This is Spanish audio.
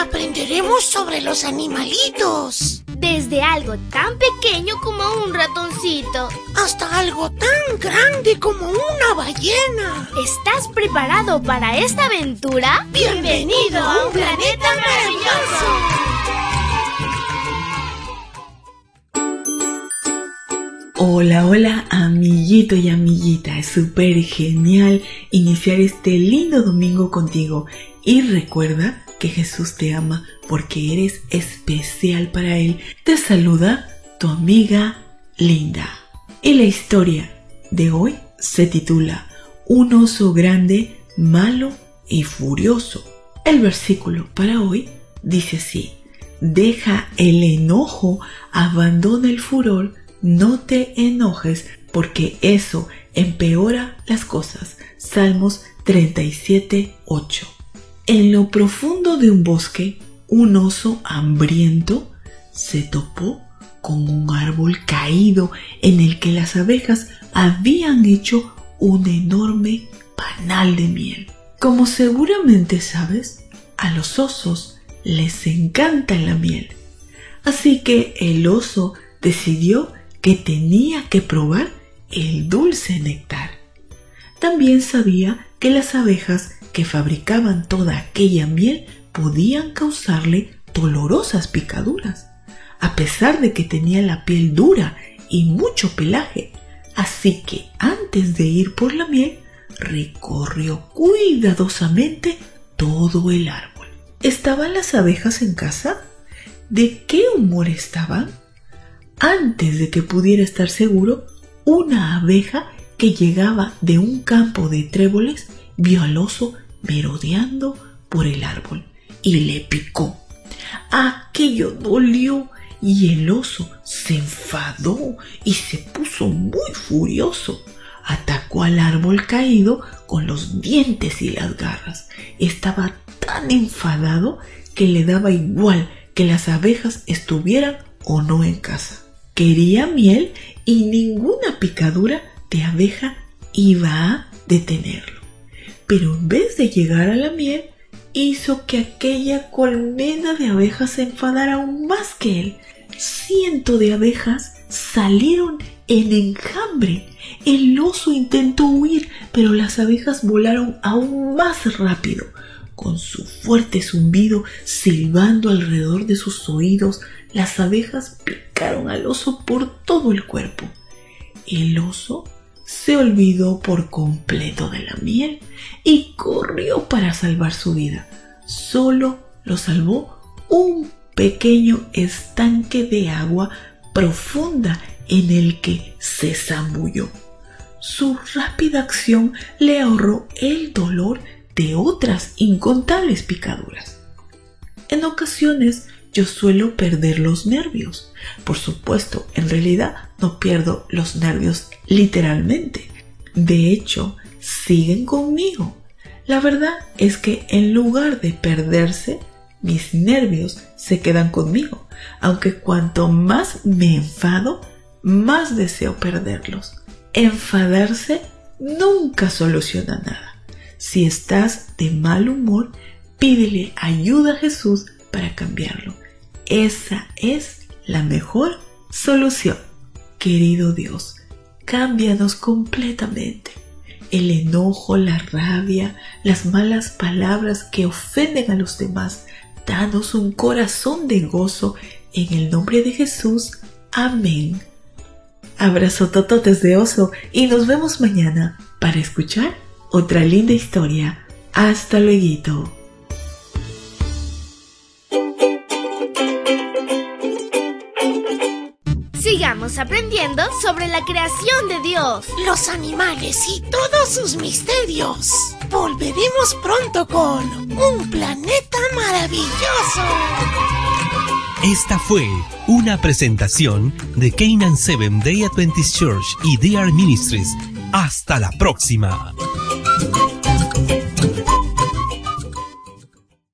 aprenderemos sobre los animalitos. Desde algo tan pequeño como un ratoncito. Hasta algo tan grande como una ballena. ¿Estás preparado para esta aventura? Bienvenido a un planeta maravilloso. Hola, hola, amiguito y amiguita. Es súper genial iniciar este lindo domingo contigo. Y recuerda que Jesús te ama porque eres especial para Él. Te saluda tu amiga Linda. Y la historia de hoy se titula Un oso grande, malo y furioso. El versículo para hoy dice así. Deja el enojo, abandona el furor, no te enojes porque eso empeora las cosas. Salmos 37, 8. En lo profundo de un bosque, un oso hambriento se topó con un árbol caído en el que las abejas habían hecho un enorme panal de miel. Como seguramente sabes, a los osos les encanta la miel. Así que el oso decidió que tenía que probar el dulce néctar. También sabía que las abejas que fabricaban toda aquella miel podían causarle dolorosas picaduras, a pesar de que tenía la piel dura y mucho pelaje. Así que antes de ir por la miel, recorrió cuidadosamente todo el árbol. ¿Estaban las abejas en casa? ¿De qué humor estaban? Antes de que pudiera estar seguro, una abeja que llegaba de un campo de tréboles vio al oso merodeando por el árbol y le picó. Aquello dolió y el oso se enfadó y se puso muy furioso. Atacó al árbol caído con los dientes y las garras. Estaba tan enfadado que le daba igual que las abejas estuvieran o no en casa quería miel y ninguna picadura de abeja iba a detenerlo. Pero en vez de llegar a la miel, hizo que aquella colmena de abejas se enfadara aún más que él. Cientos de abejas salieron en enjambre. El oso intentó huir, pero las abejas volaron aún más rápido. Con su fuerte zumbido silbando alrededor de sus oídos, las abejas al oso por todo el cuerpo. El oso se olvidó por completo de la miel y corrió para salvar su vida. Solo lo salvó un pequeño estanque de agua profunda en el que se zambulló. Su rápida acción le ahorró el dolor de otras incontables picaduras. En ocasiones yo suelo perder los nervios. Por supuesto, en realidad no pierdo los nervios literalmente. De hecho, siguen conmigo. La verdad es que en lugar de perderse, mis nervios se quedan conmigo, aunque cuanto más me enfado, más deseo perderlos. Enfadarse nunca soluciona nada. Si estás de mal humor, pídele ayuda a Jesús para cambiarlo. Esa es la mejor solución. Querido Dios, cámbianos completamente. El enojo, la rabia, las malas palabras que ofenden a los demás, danos un corazón de gozo en el nombre de Jesús. Amén. Abrazo tototes de oso y nos vemos mañana para escuchar otra linda historia. Hasta luego. Sigamos aprendiendo sobre la creación de Dios, los animales y todos sus misterios. Volveremos pronto con un planeta maravilloso. Esta fue una presentación de Canaan Seven Day Adventist Church y DR Ministries. Hasta la próxima.